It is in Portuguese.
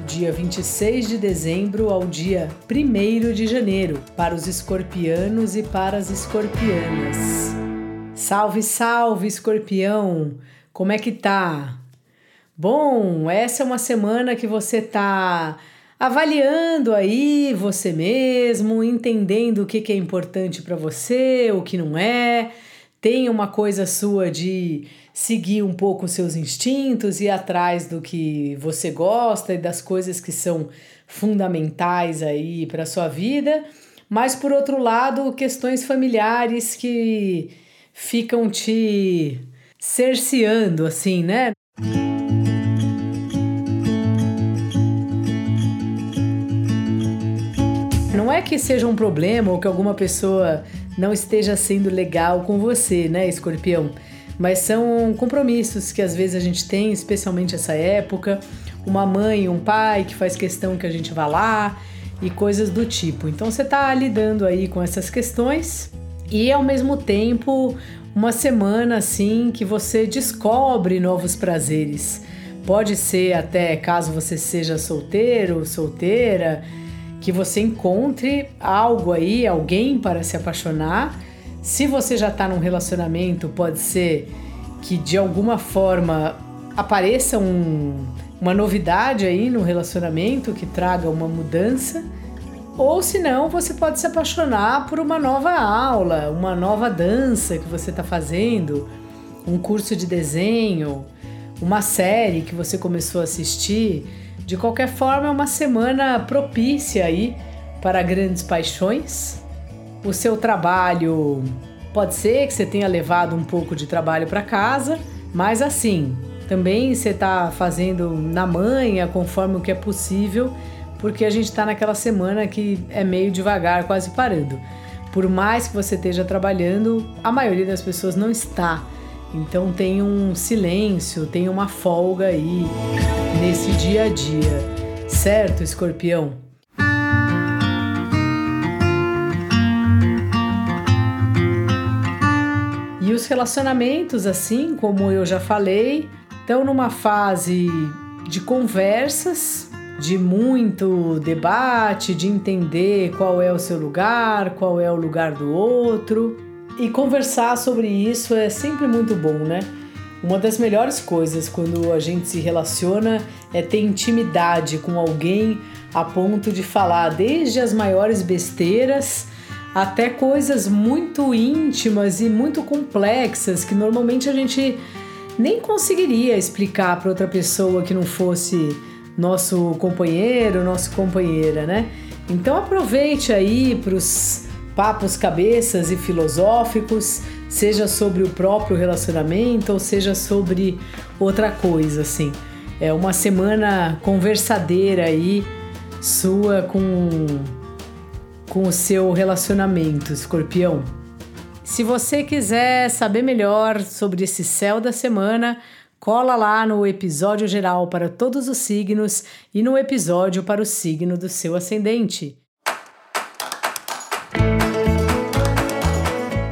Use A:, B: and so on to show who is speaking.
A: do dia 26 de dezembro ao dia 1 de janeiro, para os escorpianos e para as escorpianas. Salve, salve, escorpião! Como é que tá? Bom, essa é uma semana que você tá avaliando aí você mesmo, entendendo o que, que é importante para você, o que não é. Tem uma coisa sua de seguir um pouco os seus instintos e atrás do que você gosta e das coisas que são fundamentais aí para sua vida, mas por outro lado, questões familiares que ficam te cerceando assim, né? Não é que seja um problema ou que alguma pessoa não esteja sendo legal com você, né, escorpião? mas são compromissos que às vezes a gente tem, especialmente essa época, uma mãe, um pai que faz questão que a gente vá lá e coisas do tipo. Então você está lidando aí com essas questões e ao mesmo tempo uma semana assim que você descobre novos prazeres. Pode ser até caso você seja solteiro, solteira, que você encontre algo aí, alguém para se apaixonar se você já está num relacionamento, pode ser que de alguma forma apareça um, uma novidade aí no relacionamento que traga uma mudança. Ou se não, você pode se apaixonar por uma nova aula, uma nova dança que você está fazendo, um curso de desenho, uma série que você começou a assistir. De qualquer forma, é uma semana propícia aí para grandes paixões o seu trabalho. Pode ser que você tenha levado um pouco de trabalho para casa, mas assim, também você está fazendo na manha, conforme o que é possível, porque a gente está naquela semana que é meio devagar, quase parando. Por mais que você esteja trabalhando, a maioria das pessoas não está. Então tem um silêncio, tem uma folga aí nesse dia a dia. Certo, escorpião? E os relacionamentos, assim como eu já falei, estão numa fase de conversas, de muito debate, de entender qual é o seu lugar, qual é o lugar do outro. E conversar sobre isso é sempre muito bom, né? Uma das melhores coisas quando a gente se relaciona é ter intimidade com alguém a ponto de falar desde as maiores besteiras até coisas muito íntimas e muito complexas que normalmente a gente nem conseguiria explicar para outra pessoa que não fosse nosso companheiro, nossa companheira, né? Então aproveite aí para os papos cabeças e filosóficos, seja sobre o próprio relacionamento ou seja sobre outra coisa, assim. É uma semana conversadeira aí sua com com o seu relacionamento, escorpião. Se você quiser saber melhor sobre esse céu da semana, cola lá no episódio geral para todos os signos e no episódio para o signo do seu ascendente.